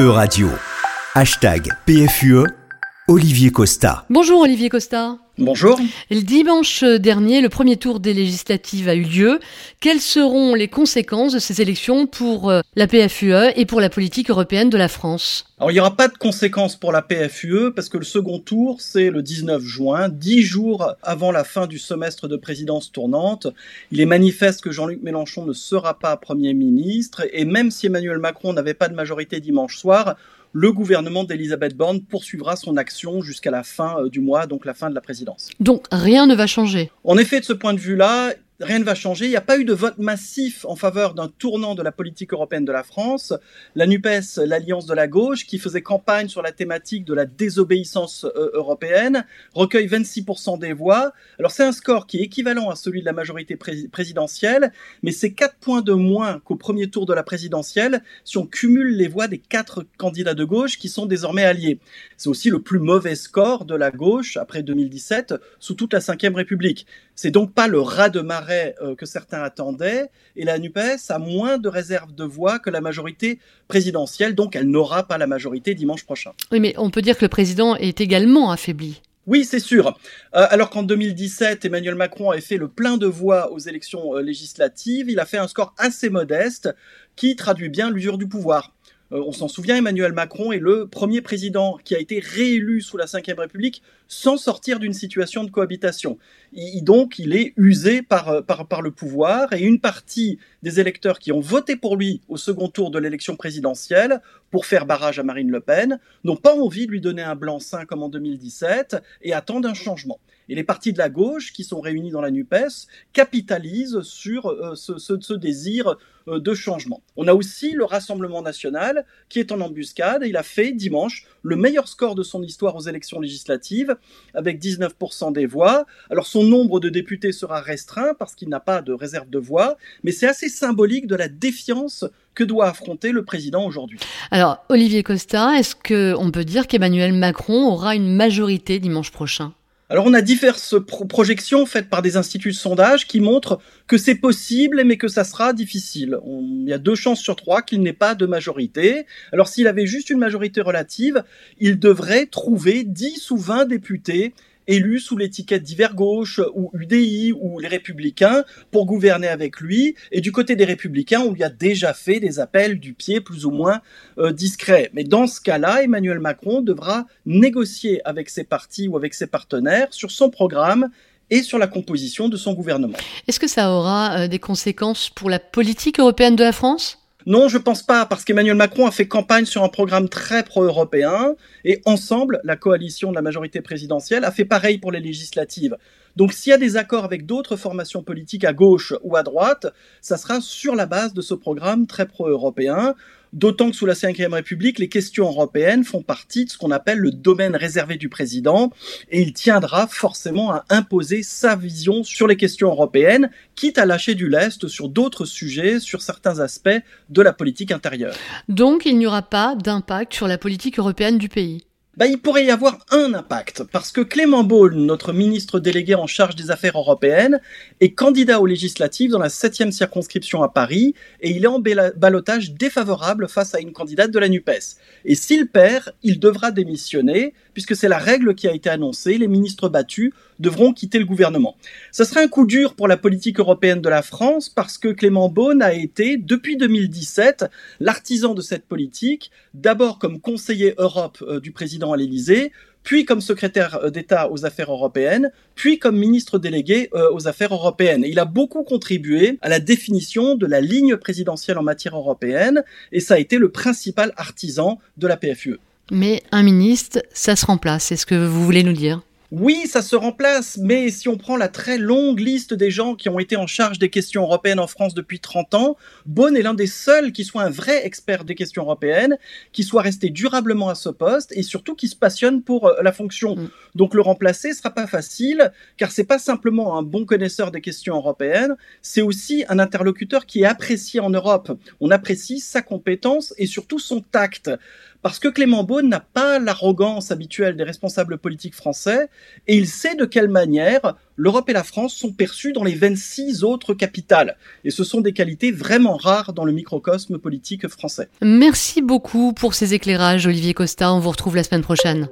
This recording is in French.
E-Radio. Hashtag PFUE. Olivier Costa. Bonjour Olivier Costa. Bonjour. Le dimanche dernier, le premier tour des législatives a eu lieu. Quelles seront les conséquences de ces élections pour euh, la PFUE et pour la politique européenne de la France? Alors il n'y aura pas de conséquences pour la PFUE parce que le second tour, c'est le 19 juin, dix jours avant la fin du semestre de présidence tournante. Il est manifeste que Jean-Luc Mélenchon ne sera pas Premier ministre et même si Emmanuel Macron n'avait pas de majorité dimanche soir, le gouvernement d'Elisabeth Borne poursuivra son action jusqu'à la fin euh, du mois, donc la fin de la présidence. Donc rien ne va changer. En effet, de ce point de vue-là, rien ne va changer. Il n'y a pas eu de vote massif en faveur d'un tournant de la politique européenne de la France. La NUPES, l'alliance de la gauche, qui faisait campagne sur la thématique de la désobéissance euh, européenne, recueille 26% des voix. Alors c'est un score qui est équivalent à celui de la majorité présidentielle, mais c'est 4 points de moins qu'au premier tour de la présidentielle si on cumule les voix des quatre candidats de gauche qui sont désormais alliés. C'est aussi le plus mauvais score de la gauche après 2017 sous toute la Ve République. C'est donc pas le ras de marée euh, que certains attendaient, et la NUPES a moins de réserves de voix que la majorité présidentielle, donc elle n'aura pas la majorité dimanche prochain. Oui, mais on peut dire que le président est également affaibli. Oui, c'est sûr. Euh, alors qu'en 2017, Emmanuel Macron avait fait le plein de voix aux élections euh, législatives, il a fait un score assez modeste qui traduit bien l'usure du pouvoir. Euh, on s'en souvient, Emmanuel Macron est le premier président qui a été réélu sous la Ve République sans sortir d'une situation de cohabitation. donc, il est usé par, par, par le pouvoir et une partie des électeurs qui ont voté pour lui au second tour de l'élection présidentielle pour faire barrage à Marine Le Pen n'ont pas envie de lui donner un blanc-seing comme en 2017 et attendent un changement. Et les partis de la gauche qui sont réunis dans la NUPES capitalisent sur euh, ce, désir euh, de changement. On a aussi le Rassemblement national qui est en embuscade il a fait dimanche le meilleur score de son histoire aux élections législatives avec 19% des voix. Alors son nombre de députés sera restreint parce qu'il n'a pas de réserve de voix, mais c'est assez symbolique de la défiance que doit affronter le président aujourd'hui. Alors Olivier Costa, est-ce qu'on peut dire qu'Emmanuel Macron aura une majorité dimanche prochain? Alors on a diverses projections faites par des instituts de sondage qui montrent que c'est possible mais que ça sera difficile. il y a deux chances sur trois qu'il n'ait pas de majorité. Alors s'il avait juste une majorité relative, il devrait trouver 10 ou 20 députés élus sous l'étiquette d'hiver gauche ou UDI ou les républicains pour gouverner avec lui. Et du côté des républicains, on lui a déjà fait des appels du pied plus ou moins euh, discrets. Mais dans ce cas-là, Emmanuel Macron devra négocier avec ses partis ou avec ses partenaires sur son programme et sur la composition de son gouvernement. Est-ce que ça aura euh, des conséquences pour la politique européenne de la France? Non, je pense pas, parce qu'Emmanuel Macron a fait campagne sur un programme très pro-européen, et ensemble, la coalition de la majorité présidentielle a fait pareil pour les législatives. Donc s'il y a des accords avec d'autres formations politiques à gauche ou à droite, ça sera sur la base de ce programme très pro-européen. D'autant que sous la Ve République, les questions européennes font partie de ce qu'on appelle le domaine réservé du président, et il tiendra forcément à imposer sa vision sur les questions européennes, quitte à lâcher du lest sur d'autres sujets, sur certains aspects de la politique intérieure. Donc il n'y aura pas d'impact sur la politique européenne du pays bah, il pourrait y avoir un impact, parce que Clément Beaune, notre ministre délégué en charge des affaires européennes, est candidat aux législatives dans la 7e circonscription à Paris, et il est en balotage défavorable face à une candidate de la NUPES. Et s'il perd, il devra démissionner, puisque c'est la règle qui a été annoncée, les ministres battus devront quitter le gouvernement. Ce serait un coup dur pour la politique européenne de la France parce que Clément Beaune a été, depuis 2017, l'artisan de cette politique, d'abord comme conseiller Europe euh, du président à l'Élysée, puis comme secrétaire euh, d'État aux affaires européennes, puis comme ministre délégué euh, aux affaires européennes. il a beaucoup contribué à la définition de la ligne présidentielle en matière européenne, et ça a été le principal artisan de la PFUE. Mais un ministre, ça se remplace, c'est ce que vous voulez nous dire? Oui, ça se remplace, mais si on prend la très longue liste des gens qui ont été en charge des questions européennes en France depuis 30 ans, Bonne est l'un des seuls qui soit un vrai expert des questions européennes, qui soit resté durablement à ce poste et surtout qui se passionne pour euh, la fonction. Mm. Donc le remplacer sera pas facile, car c'est pas simplement un bon connaisseur des questions européennes, c'est aussi un interlocuteur qui est apprécié en Europe. On apprécie sa compétence et surtout son tact. Parce que Clément Beaune n'a pas l'arrogance habituelle des responsables politiques français, et il sait de quelle manière l'Europe et la France sont perçues dans les 26 autres capitales. Et ce sont des qualités vraiment rares dans le microcosme politique français. Merci beaucoup pour ces éclairages, Olivier Costa. On vous retrouve la semaine prochaine.